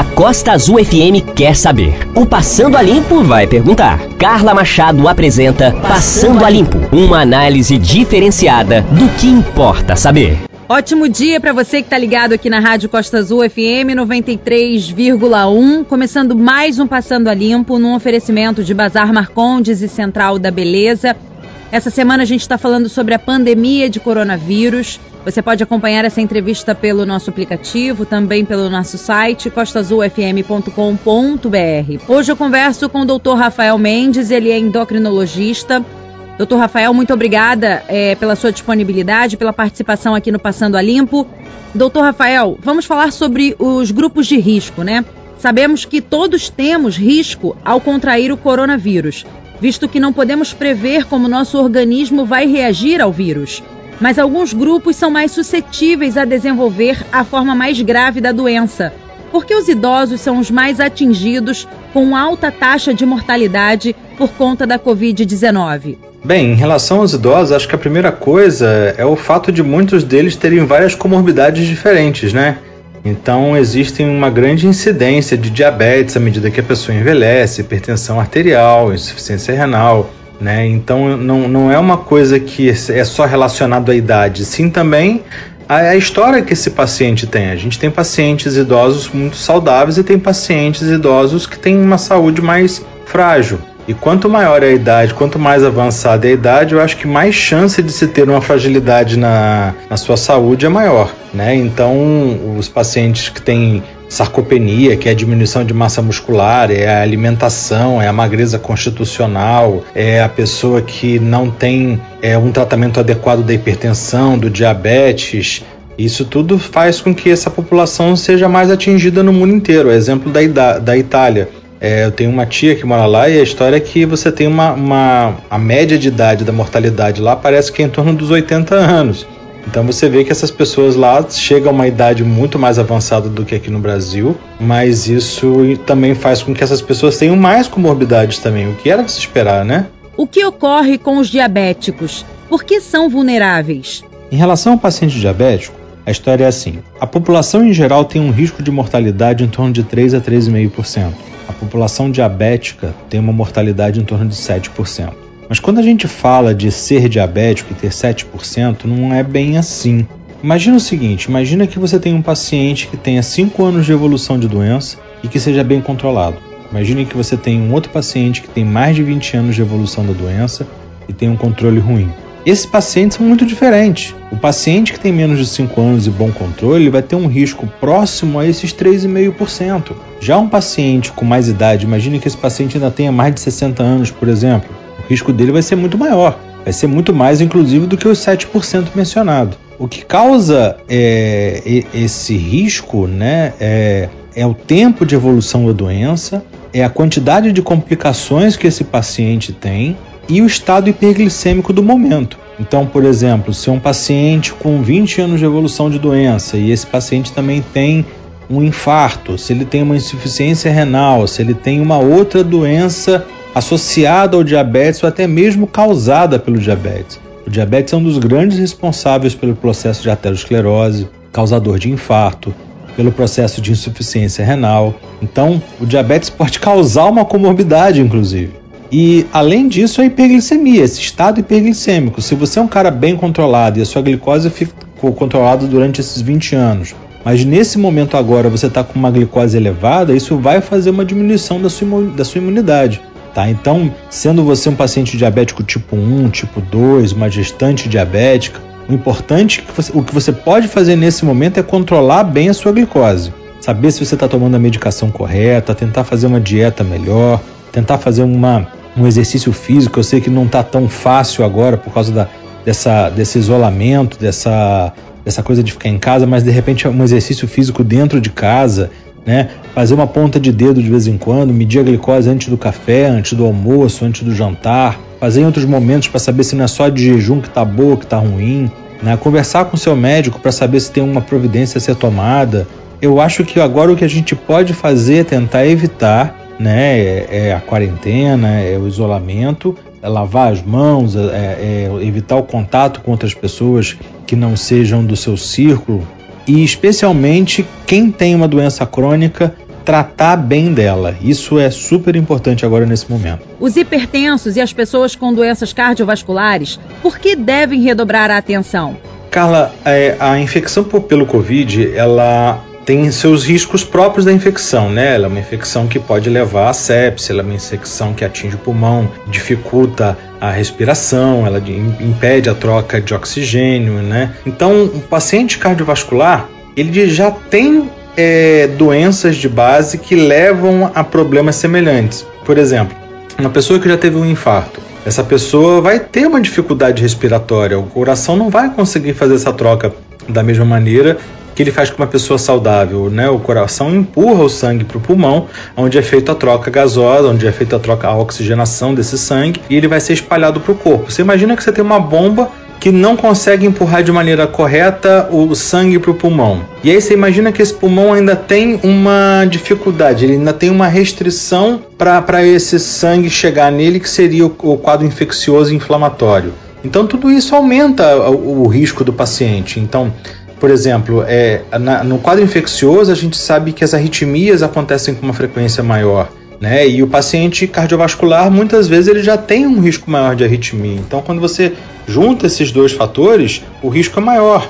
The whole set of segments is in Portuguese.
A Costa Azul FM quer saber. O Passando a Limpo vai perguntar. Carla Machado apresenta Passando a Limpo uma análise diferenciada do que importa saber. Ótimo dia para você que está ligado aqui na Rádio Costa Azul FM 93,1, começando mais um Passando a Limpo num oferecimento de Bazar Marcondes e Central da Beleza. Essa semana a gente está falando sobre a pandemia de coronavírus. Você pode acompanhar essa entrevista pelo nosso aplicativo, também pelo nosso site costazulfm.com.br. Hoje eu converso com o Dr. Rafael Mendes, ele é endocrinologista. Doutor Rafael, muito obrigada é, pela sua disponibilidade, pela participação aqui no Passando a Limpo. Doutor Rafael, vamos falar sobre os grupos de risco, né? Sabemos que todos temos risco ao contrair o coronavírus visto que não podemos prever como nosso organismo vai reagir ao vírus. Mas alguns grupos são mais suscetíveis a desenvolver a forma mais grave da doença, porque os idosos são os mais atingidos com alta taxa de mortalidade por conta da Covid-19. Bem, em relação aos idosos, acho que a primeira coisa é o fato de muitos deles terem várias comorbidades diferentes, né? Então, existe uma grande incidência de diabetes à medida que a pessoa envelhece, hipertensão arterial, insuficiência renal, né? Então, não, não é uma coisa que é só relacionado à idade, sim também a, história que esse paciente tem. A gente tem pacientes idosos muito saudáveis e tem pacientes idosos que têm uma saúde mais frágil. E quanto maior é a idade, quanto mais avançada é a idade, eu acho que mais chance de se ter uma fragilidade na, na sua saúde é maior. Né? Então, os pacientes que têm sarcopenia, que é a diminuição de massa muscular, é a alimentação, é a magreza constitucional, é a pessoa que não tem é, um tratamento adequado da hipertensão, do diabetes. Isso tudo faz com que essa população seja mais atingida no mundo inteiro. Exemplo da, da Itália é, eu tenho uma tia que mora lá e a história é que você tem uma, uma. A média de idade da mortalidade lá parece que é em torno dos 80 anos. Então você vê que essas pessoas lá chegam a uma idade muito mais avançada do que aqui no Brasil, mas isso também faz com que essas pessoas tenham mais comorbidades também, o que era de se esperar, né? O que ocorre com os diabéticos? Por que são vulneráveis? Em relação ao paciente diabético, a história é assim: a população em geral tem um risco de mortalidade em torno de 3 a 3,5% a população diabética tem uma mortalidade em torno de 7%. Mas quando a gente fala de ser diabético e ter 7%, não é bem assim. Imagina o seguinte: imagina que você tem um paciente que tenha 5 anos de evolução de doença e que seja bem controlado. Imagine que você tem um outro paciente que tem mais de 20 anos de evolução da doença e tem um controle ruim. Esses pacientes são muito diferentes. O paciente que tem menos de 5 anos e bom controle vai ter um risco próximo a esses 3,5%. Já um paciente com mais idade, imagine que esse paciente ainda tenha mais de 60 anos, por exemplo, risco dele vai ser muito maior. Vai ser muito mais, inclusive, do que os 7% mencionado. O que causa é, esse risco né, é, é o tempo de evolução da doença, é a quantidade de complicações que esse paciente tem e o estado hiperglicêmico do momento. Então, por exemplo, se um paciente com 20 anos de evolução de doença e esse paciente também tem um infarto, se ele tem uma insuficiência renal, se ele tem uma outra doença associada ao diabetes ou até mesmo causada pelo diabetes. O diabetes é um dos grandes responsáveis pelo processo de arteriosclerose, causador de infarto, pelo processo de insuficiência renal. Então, o diabetes pode causar uma comorbidade, inclusive. E além disso, a hiperglicemia, esse estado hiperglicêmico. Se você é um cara bem controlado e a sua glicose ficou controlada durante esses 20 anos, mas nesse momento agora você está com uma glicose elevada, isso vai fazer uma diminuição da sua, da sua imunidade. Tá? Então, sendo você um paciente diabético tipo 1, tipo 2, uma gestante diabética, o importante, que você, o que você pode fazer nesse momento é controlar bem a sua glicose. Saber se você está tomando a medicação correta, tentar fazer uma dieta melhor, tentar fazer uma, um exercício físico. Eu sei que não está tão fácil agora por causa da, dessa, desse isolamento, dessa, dessa coisa de ficar em casa, mas de repente um exercício físico dentro de casa, né? Fazer uma ponta de dedo de vez em quando, medir a glicose antes do café, antes do almoço, antes do jantar, fazer em outros momentos para saber se não é só de jejum que está boa, que está ruim, né? Conversar com seu médico para saber se tem uma providência a ser tomada. Eu acho que agora o que a gente pode fazer é tentar evitar né? É, é a quarentena, é o isolamento, é lavar as mãos, é, é, evitar o contato com outras pessoas que não sejam do seu círculo e especialmente quem tem uma doença crônica tratar bem dela. Isso é super importante agora nesse momento. Os hipertensos e as pessoas com doenças cardiovasculares, por que devem redobrar a atenção? Carla, é, a infecção pelo Covid, ela tem seus riscos próprios da infecção, né? Ela é uma infecção que pode levar a sepsia, ela é uma infecção que atinge o pulmão, dificulta a respiração, ela impede a troca de oxigênio, né? Então, o paciente cardiovascular, ele já tem é, doenças de base que levam a problemas semelhantes. Por exemplo, uma pessoa que já teve um infarto, essa pessoa vai ter uma dificuldade respiratória, o coração não vai conseguir fazer essa troca da mesma maneira que ele faz com uma pessoa saudável, né? O coração empurra o sangue para o pulmão, onde é feita a troca gasosa, onde é feita a troca a oxigenação desse sangue e ele vai ser espalhado para o corpo. Você imagina que você tem uma bomba que não consegue empurrar de maneira correta o sangue para o pulmão. E aí você imagina que esse pulmão ainda tem uma dificuldade, ele ainda tem uma restrição para esse sangue chegar nele, que seria o, o quadro infeccioso e inflamatório. Então tudo isso aumenta o, o risco do paciente. Então por exemplo, é, na, no quadro infeccioso a gente sabe que as arritmias acontecem com uma frequência maior. Né? E o paciente cardiovascular muitas vezes ele já tem um risco maior de arritmia. Então, quando você junta esses dois fatores, o risco é maior.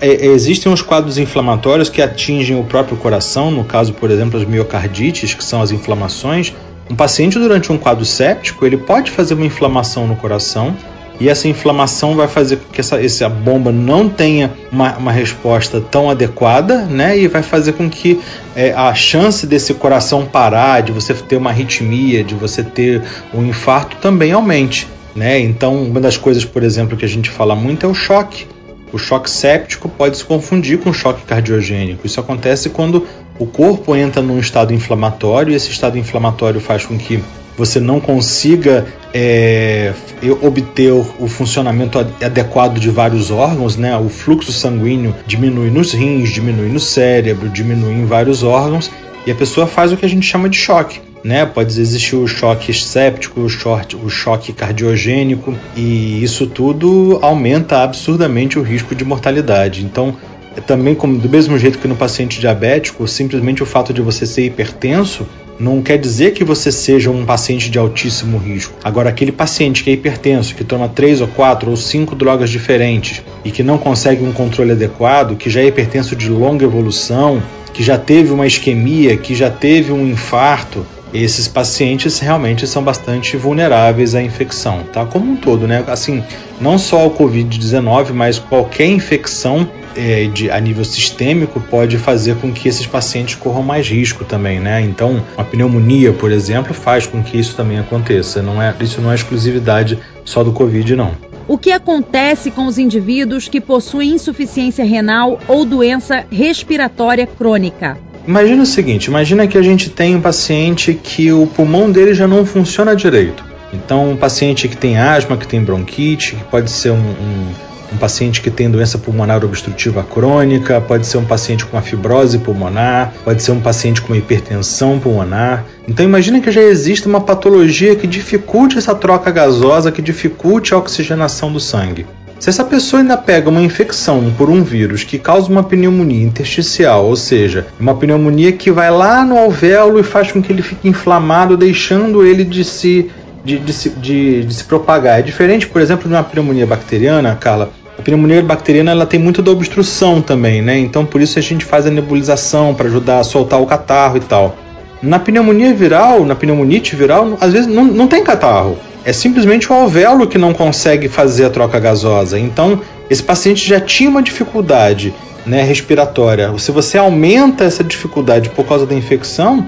É, é, existem os quadros inflamatórios que atingem o próprio coração, no caso, por exemplo, as miocardites, que são as inflamações. Um paciente durante um quadro séptico, ele pode fazer uma inflamação no coração e essa inflamação vai fazer com que essa, essa bomba não tenha uma, uma resposta tão adequada, né? E vai fazer com que é, a chance desse coração parar, de você ter uma arritmia, de você ter um infarto também aumente, né? Então, uma das coisas, por exemplo, que a gente fala muito é o choque. O choque séptico pode se confundir com choque cardiogênico. Isso acontece quando o corpo entra num estado inflamatório e esse estado inflamatório faz com que você não consiga é, obter o funcionamento adequado de vários órgãos, né? O fluxo sanguíneo diminui nos rins, diminui no cérebro, diminui em vários órgãos e a pessoa faz o que a gente chama de choque. Né? Pode existir o choque séptico, o choque, o choque cardiogênico, e isso tudo aumenta absurdamente o risco de mortalidade. Então, também como do mesmo jeito que no paciente diabético, simplesmente o fato de você ser hipertenso não quer dizer que você seja um paciente de altíssimo risco. Agora, aquele paciente que é hipertenso, que toma três ou quatro ou cinco drogas diferentes e que não consegue um controle adequado, que já é hipertenso de longa evolução, que já teve uma isquemia, que já teve um infarto, esses pacientes realmente são bastante vulneráveis à infecção, tá? Como um todo, né? Assim, não só o Covid-19, mas qualquer infecção é, de, a nível sistêmico pode fazer com que esses pacientes corram mais risco também, né? Então, a pneumonia, por exemplo, faz com que isso também aconteça. Não é, isso não é exclusividade só do Covid, não. O que acontece com os indivíduos que possuem insuficiência renal ou doença respiratória crônica? Imagina o seguinte: imagina que a gente tem um paciente que o pulmão dele já não funciona direito. Então, um paciente que tem asma, que tem bronquite, que pode ser um, um um paciente que tem doença pulmonar obstrutiva crônica, pode ser um paciente com uma fibrose pulmonar, pode ser um paciente com hipertensão pulmonar. Então imagine que já existe uma patologia que dificulte essa troca gasosa, que dificulte a oxigenação do sangue. Se essa pessoa ainda pega uma infecção por um vírus que causa uma pneumonia intersticial, ou seja, uma pneumonia que vai lá no alvéolo e faz com que ele fique inflamado, deixando ele de se de, de, de, de, se propagar. É diferente, por exemplo, de uma pneumonia bacteriana, Carla. A pneumonia bacteriana ela tem muito da obstrução também, né? Então por isso a gente faz a nebulização para ajudar a soltar o catarro e tal. Na pneumonia viral, na pneumonite viral, às vezes não, não tem catarro. É simplesmente o alvéolo que não consegue fazer a troca gasosa. Então, esse paciente já tinha uma dificuldade né, respiratória. Se você aumenta essa dificuldade por causa da infecção,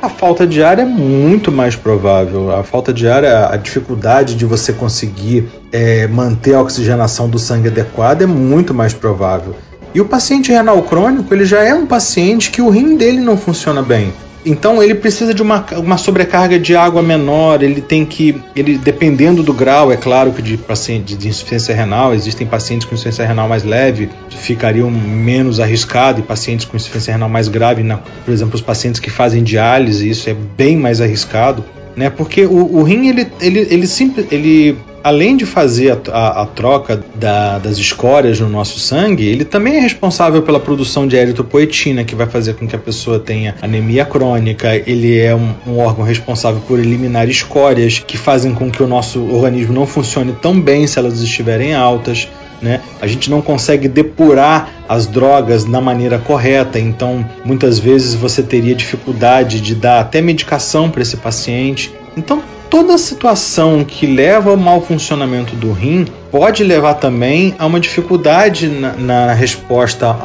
a falta de ar é muito mais provável. A falta de ar, a dificuldade de você conseguir é, manter a oxigenação do sangue adequada é muito mais provável. E o paciente renal crônico, ele já é um paciente que o rim dele não funciona bem. Então ele precisa de uma, uma sobrecarga de água menor, ele tem que, ele dependendo do grau, é claro que de paciente de insuficiência renal, existem pacientes com insuficiência renal mais leve, ficariam menos arriscado, e pacientes com insuficiência renal mais grave, na, por exemplo, os pacientes que fazem diálise, isso é bem mais arriscado, né? Porque o, o rim ele, ele, ele, simple, ele além de fazer a, a, a troca da, das escórias no nosso sangue, ele também é responsável pela produção de eritropoetina, que vai fazer com que a pessoa tenha anemia crônica. Ele é um, um órgão responsável por eliminar escórias que fazem com que o nosso organismo não funcione tão bem se elas estiverem altas. Né? A gente não consegue depurar as drogas da maneira correta, então muitas vezes você teria dificuldade de dar até medicação para esse paciente. Então, toda situação que leva ao mau funcionamento do rim pode levar também a uma dificuldade na, na resposta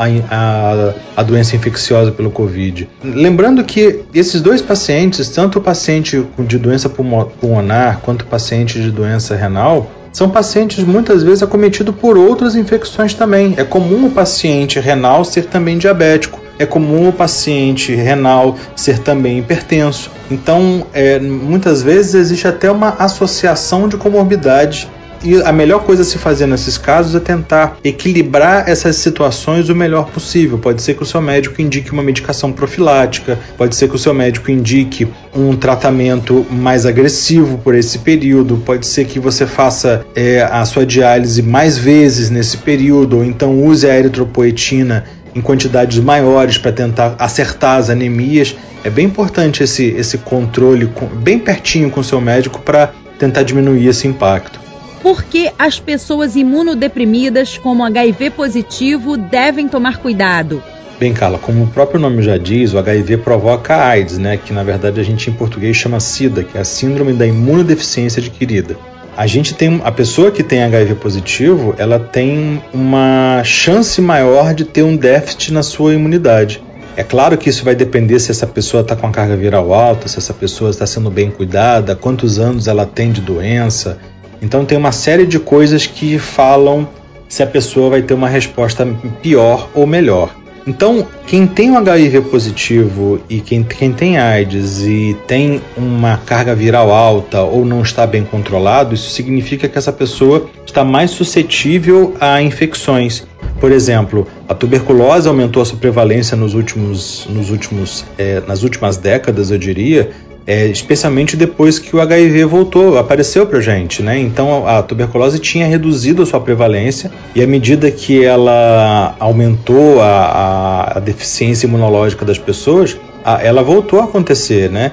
à, doença infecciosa pelo Covid. Lembrando que esses dois pacientes, tanto o paciente de doença pulmonar quanto o paciente de doença renal, são pacientes muitas vezes acometidos por outras infecções também. É comum o paciente renal ser também diabético. É comum o paciente renal ser também hipertenso. Então, é, muitas vezes existe até uma associação de comorbidade e a melhor coisa a se fazer nesses casos é tentar equilibrar essas situações o melhor possível. Pode ser que o seu médico indique uma medicação profilática, pode ser que o seu médico indique um tratamento mais agressivo por esse período, pode ser que você faça é, a sua diálise mais vezes nesse período, ou então use a eritropoetina em quantidades maiores para tentar acertar as anemias. É bem importante esse, esse controle bem pertinho com o seu médico para tentar diminuir esse impacto. Por que as pessoas imunodeprimidas como HIV positivo devem tomar cuidado? Bem, Carla, como o próprio nome já diz, o HIV provoca a AIDS, né, que na verdade a gente em português chama SIDA, que é a síndrome da imunodeficiência adquirida. A gente tem a pessoa que tem HIV positivo, ela tem uma chance maior de ter um déficit na sua imunidade. É claro que isso vai depender se essa pessoa está com a carga viral alta, se essa pessoa está sendo bem cuidada, quantos anos ela tem de doença, então tem uma série de coisas que falam se a pessoa vai ter uma resposta pior ou melhor. Então, quem tem um HIV positivo e quem, quem tem AIDS e tem uma carga viral alta ou não está bem controlado, isso significa que essa pessoa está mais suscetível a infecções. Por exemplo, a tuberculose aumentou a sua prevalência nos últimos, nos últimos, é, nas últimas décadas, eu diria, é, especialmente depois que o HIV voltou, apareceu para gente, né? Então a, a, tuberculose tinha reduzido a sua prevalência e à medida que ela aumentou a, a, a deficiência imunológica das pessoas, ela voltou a acontecer, né?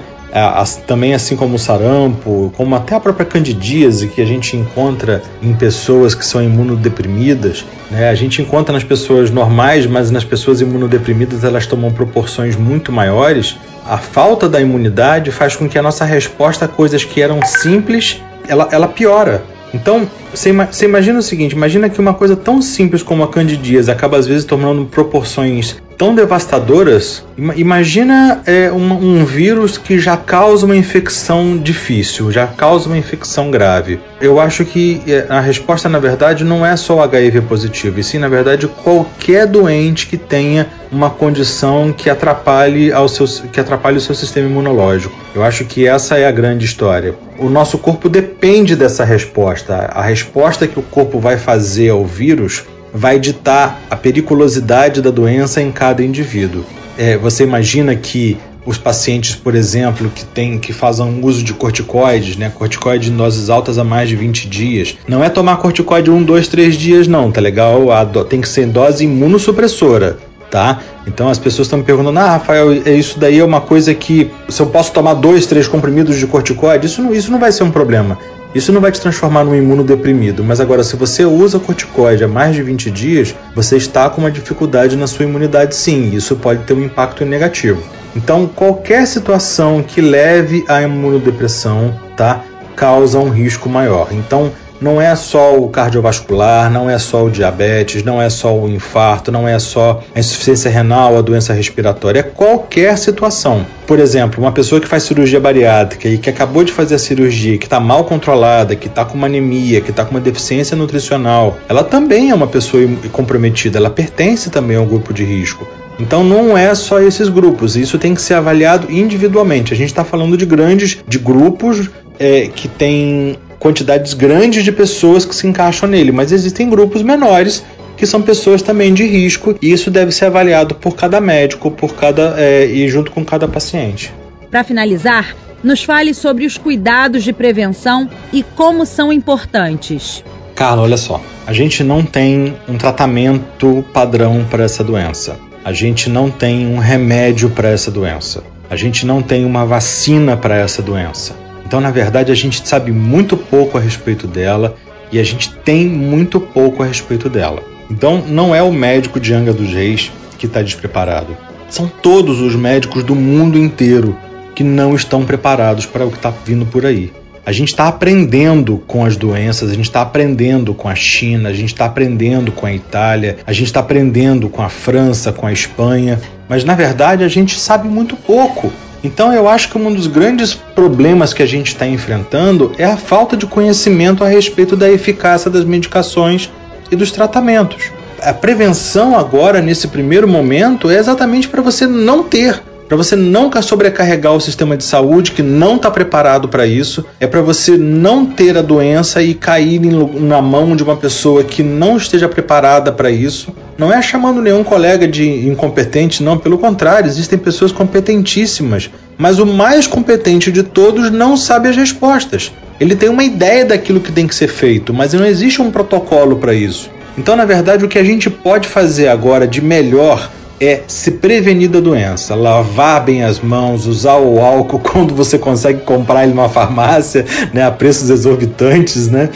Também assim como o sarampo, como até a própria candidíase que a gente encontra em pessoas que são imunodeprimidas, né? A gente encontra nas pessoas normais, mas nas pessoas imunodeprimidas elas tomam proporções muito maiores. A falta da imunidade faz com que a nossa resposta a coisas que eram simples, ela, ela piora. Então, você, você imagina o seguinte: imagina que uma coisa tão simples como a candidíase acaba às vezes tomando proporções tão devastadoras. Imagina é, um, um, vírus que já causa uma infecção difícil, já causa uma infecção grave. Eu acho que é, a resposta, na verdade, não é só o HIV positivo, e sim, na verdade, qualquer doente que tenha uma condição que atrapalhe, ao seu, que atrapalhe o seu sistema imunológico. Eu acho que essa é a grande história. O nosso corpo depende dessa resposta. A resposta que o corpo vai fazer ao vírus vai ditar a periculosidade da doença em cada indivíduo. É, você imagina que os pacientes, por exemplo, que tem, que fazem uso de corticoides, né, corticoide em doses altas há mais de 20 dias, não é tomar corticoide um, dois, três dias, não, tá legal? A do, tem que ser dose imunossupressora, tá? Então as pessoas estão me perguntando, ah, Rafael, isso daí é uma coisa que se eu posso tomar dois, três comprimidos de corticoide, isso não, isso não vai ser um problema. Isso não vai te transformar num imunodeprimido, mas agora, se você usa corticoide há mais de 20 dias, você está com uma dificuldade na sua imunidade sim, isso pode ter um impacto negativo. Então, qualquer situação que leve à imunodepressão, tá, causa um risco maior. Então, não é só o cardiovascular, não é só o diabetes, não é só o infarto, não é só a insuficiência renal, a doença respiratória, é qualquer situação. Por exemplo, uma pessoa que faz cirurgia bariátrica e que acabou de fazer a cirurgia, que está mal controlada, que está com uma anemia, que está com uma deficiência nutricional, ela também é uma pessoa comprometida, ela pertence também ao grupo de risco. Então não é só esses grupos, isso tem que ser avaliado individualmente. A gente está falando de grandes, de grupos é, que têm quantidades grandes de pessoas que se encaixam nele, mas existem grupos menores que são pessoas também de risco e isso deve ser avaliado por cada médico, por cada é, e junto com cada paciente. Para finalizar, nos fale sobre os cuidados de prevenção e como são importantes. Carla, olha só. A gente não tem um tratamento padrão para essa doença. A gente não tem um remédio para essa doença. A gente não tem uma vacina para essa doença. Então, na verdade, a gente sabe muito pouco a respeito dela e a gente tem muito pouco a respeito dela. Então, não é o médico de Anga dos Reis que está despreparado. São todos os médicos do mundo inteiro que não estão preparados para o que está vindo por aí. A gente está aprendendo com as doenças, a gente está aprendendo com a China, a gente está aprendendo com a Itália, a gente está aprendendo com a França, com a Espanha, mas na verdade a gente sabe muito pouco. Então eu acho que um dos grandes problemas que a gente está enfrentando é a falta de conhecimento a respeito da eficácia das medicações e dos tratamentos. A prevenção agora, nesse primeiro momento, é exatamente para você não ter para você nunca sobrecarregar o sistema de saúde que não está preparado para isso, é para você não ter a doença e cair na mão de uma pessoa que não esteja preparada para isso. Não é chamando nenhum colega de incompetente, não, pelo contrário, existem pessoas competentíssimas, mas o mais competente de todos não sabe as respostas. Ele tem uma ideia daquilo que tem que ser feito, mas não existe um protocolo para isso. Então, na verdade, o que a gente pode fazer agora de melhor é se prevenir da doença, lavar bem as mãos, usar o álcool quando você consegue comprar ele numa farmácia, né, a preços exorbitantes, né?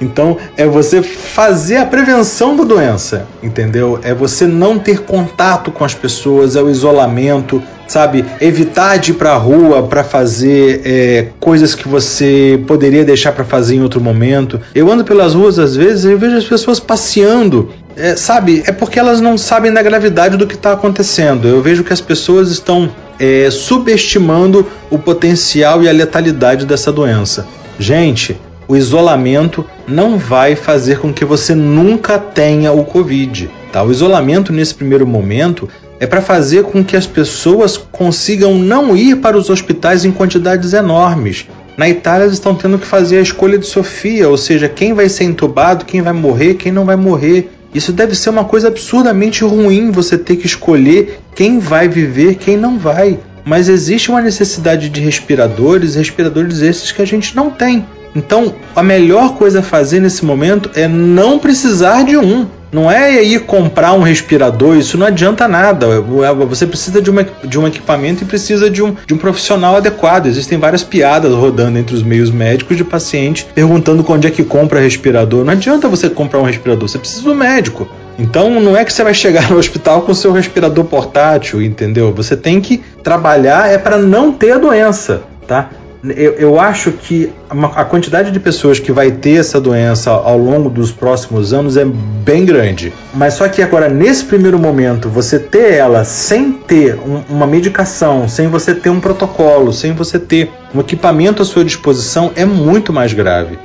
Então é você fazer a prevenção da doença, entendeu? É você não ter contato com as pessoas, é o isolamento, sabe? Evitar de ir para a rua para fazer é, coisas que você poderia deixar para fazer em outro momento. Eu ando pelas ruas às vezes e vejo as pessoas passeando é, sabe, é porque elas não sabem da gravidade do que está acontecendo. Eu vejo que as pessoas estão é, subestimando o potencial e a letalidade dessa doença. Gente, o isolamento não vai fazer com que você nunca tenha o Covid. Tá? O isolamento, nesse primeiro momento, é para fazer com que as pessoas consigam não ir para os hospitais em quantidades enormes. Na Itália, eles estão tendo que fazer a escolha de Sofia, ou seja, quem vai ser entubado, quem vai morrer, quem não vai morrer. Isso deve ser uma coisa absurdamente ruim você ter que escolher quem vai viver, quem não vai. Mas existe uma necessidade de respiradores, respiradores esses que a gente não tem. Então, a melhor coisa a fazer nesse momento é não precisar de um. Não é ir comprar um respirador, isso não adianta nada. Você precisa de, uma, de um equipamento e precisa de um, de um profissional adequado. Existem várias piadas rodando entre os meios médicos de paciente perguntando onde é que compra respirador. Não adianta você comprar um respirador, você precisa do médico. Então não é que você vai chegar no hospital com seu respirador portátil, entendeu? Você tem que trabalhar é para não ter a doença, tá? Eu, eu acho que a quantidade de pessoas que vai ter essa doença ao longo dos próximos anos é bem grande. Mas só que agora, nesse primeiro momento, você ter ela sem ter um, uma medicação, sem você ter um protocolo, sem você ter um equipamento à sua disposição, é muito mais grave.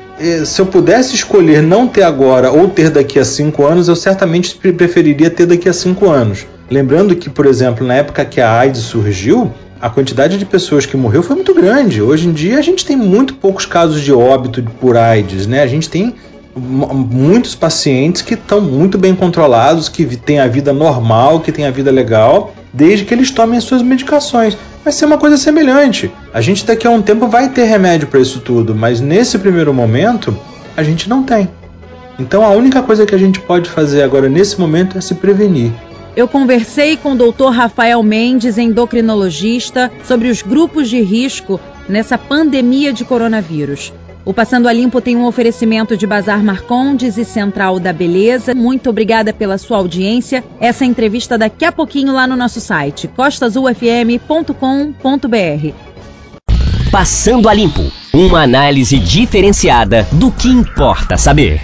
Se eu pudesse escolher não ter agora ou ter daqui a cinco anos, eu certamente preferiria ter daqui a cinco anos. Lembrando que, por exemplo, na época que a AIDS surgiu, a quantidade de pessoas que morreu foi muito grande. Hoje em dia a gente tem muito poucos casos de óbito por AIDS, né? A gente tem muitos pacientes que estão muito bem controlados, que têm a vida normal, que têm a vida legal, desde que eles tomem as suas medicações. Vai ser uma coisa semelhante. A gente daqui a um tempo vai ter remédio para isso tudo, mas nesse primeiro momento a gente não tem. Então a única coisa que a gente pode fazer agora nesse momento é se prevenir. Eu conversei com o Dr. Rafael Mendes, endocrinologista, sobre os grupos de risco nessa pandemia de coronavírus. O Passando a Limpo tem um oferecimento de Bazar Marcondes e Central da Beleza. Muito obrigada pela sua audiência. Essa entrevista daqui a pouquinho lá no nosso site costasufm.com.br. Passando a Limpo, uma análise diferenciada do que importa saber.